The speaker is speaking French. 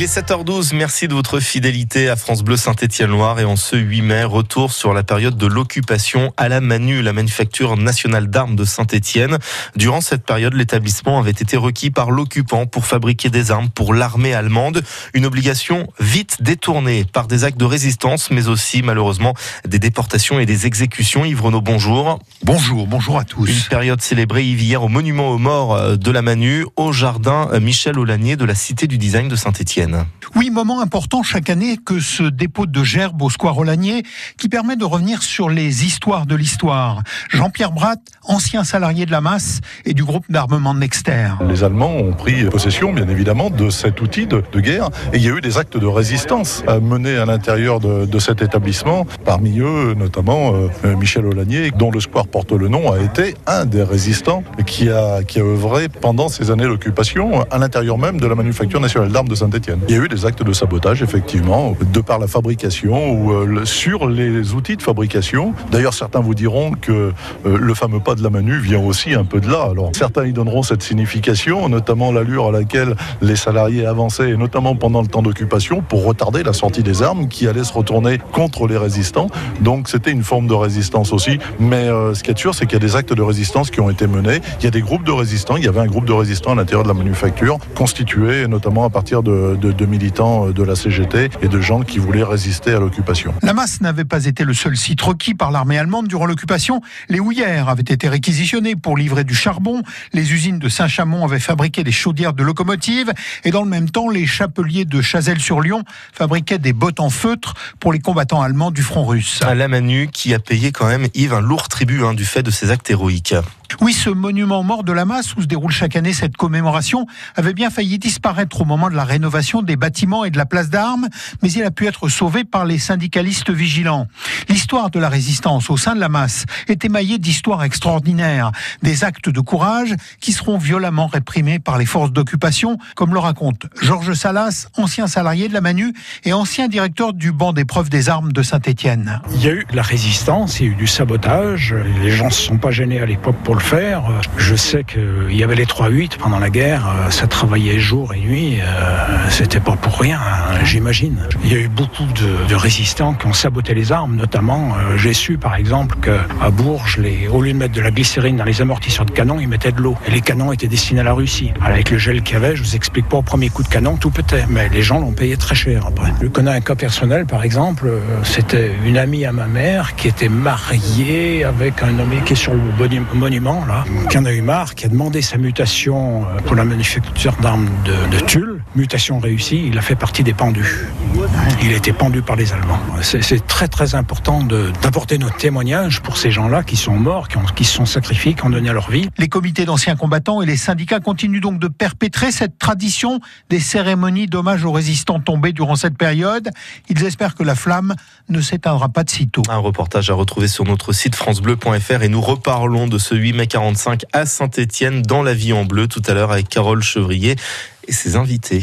Il est 7h12, merci de votre fidélité à France Bleu Saint-Étienne-Loire et en ce 8 mai, retour sur la période de l'occupation à la Manu, la manufacture nationale d'armes de Saint-Étienne. Durant cette période, l'établissement avait été requis par l'occupant pour fabriquer des armes pour l'armée allemande. Une obligation vite détournée par des actes de résistance, mais aussi malheureusement des déportations et des exécutions. Yves Renaud, bonjour. Bonjour, bonjour à tous. Une période célébrée hier au monument aux morts de la Manu, au jardin Michel Aulanier de la Cité du Design de Saint-Étienne. Oui, moment important chaque année que ce dépôt de gerbes au Square Olagnier qui permet de revenir sur les histoires de l'histoire. Jean-Pierre Bratt, ancien salarié de la masse et du groupe d'armement Nexter. Les Allemands ont pris possession, bien évidemment, de cet outil de, guerre et il y a eu des actes de résistance menés à l'intérieur de, cet établissement. Parmi eux, notamment euh, Michel Olagnier, dont le Square porte le nom, a été un des résistants qui a, qui a œuvré pendant ces années d'occupation à l'intérieur même de la manufacture nationale d'armes de Saint-Étienne. Il y a eu des actes de sabotage, effectivement, de par la fabrication ou euh, sur les outils de fabrication. D'ailleurs, certains vous diront que euh, le fameux pas de la Manu vient aussi un peu de là. Alors, certains y donneront cette signification, notamment l'allure à laquelle les salariés avançaient, et notamment pendant le temps d'occupation, pour retarder la sortie des armes qui allaient se retourner contre les résistants. Donc, c'était une forme de résistance aussi. Mais euh, ce qui est sûr, c'est qu'il y a des actes de résistance qui ont été menés. Il y a des groupes de résistants. Il y avait un groupe de résistants à l'intérieur de la manufacture, constitué notamment à partir de de, militants euh, de la CGT et de gens qui voulaient résister à l'occupation. La masse n'avait pas été le seul site requis par l'armée allemande durant l'occupation. Les houillères avaient été réquisitionnées pour livrer du charbon. Les usines de Saint-Chamond avaient fabriqué des chaudières de locomotives. Et dans le même temps, les chapeliers de Chazelles-sur-Lyon fabriquaient des bottes en feutre pour les combattants allemands du front russe. À la Manu, qui a payé quand même, Yves, un lourd tribut hein, du fait de ses actes héroïques. Oui, ce monument mort de la masse où se déroule chaque année cette commémoration avait bien failli disparaître au moment de la rénovation des bâtiments et de la place d'armes, mais il a pu être sauvé par les syndicalistes vigilants. L'histoire de la résistance au sein de la masse est émaillée d'histoires extraordinaires, des actes de courage qui seront violemment réprimés par les forces d'occupation, comme le raconte Georges Salas, ancien salarié de la Manu et ancien directeur du banc d'épreuves des armes de Saint-Étienne. Il y a eu la résistance, il y a eu du sabotage, les gens ne se sont pas gênés à l'époque pour faire. Je sais qu'il y avait les 3-8 pendant la guerre, ça travaillait jour et nuit, euh, c'était pas pour rien, hein, j'imagine. Il y a eu beaucoup de, résistants qui ont saboté les armes, notamment, euh, j'ai su par exemple qu'à Bourges, au lieu de mettre de la glycérine dans les amortisseurs de canon, ils mettaient de l'eau. Et les canons étaient destinés à la Russie. avec le gel qu'il y avait, je vous explique pas, au premier coup de canon, tout pétait. Mais les gens l'ont payé très cher après. Je connais un cas personnel, par exemple, euh, c'était une amie à ma mère qui était mariée avec un homme qui est sur le monument qui en a eu marre, qui a demandé sa mutation euh, pour la manufacture d'armes de, Tulle. Mutation réussie, il a fait partie des pendus. Il a été pendu par les Allemands. C'est très très important d'apporter notre témoignage pour ces gens-là qui sont morts, qui, ont, qui se sont sacrifiés, qui ont donné leur vie. Les comités d'anciens combattants et les syndicats continuent donc de perpétrer cette tradition des cérémonies d'hommage aux résistants tombés durant cette période. Ils espèrent que la flamme ne s'éteindra pas de sitôt. Un reportage à retrouver sur notre site francebleu.fr et nous reparlons de ce 8 mai 45 à Saint-Étienne dans la vie en bleu tout à l'heure avec Carole Chevrier et ses invités.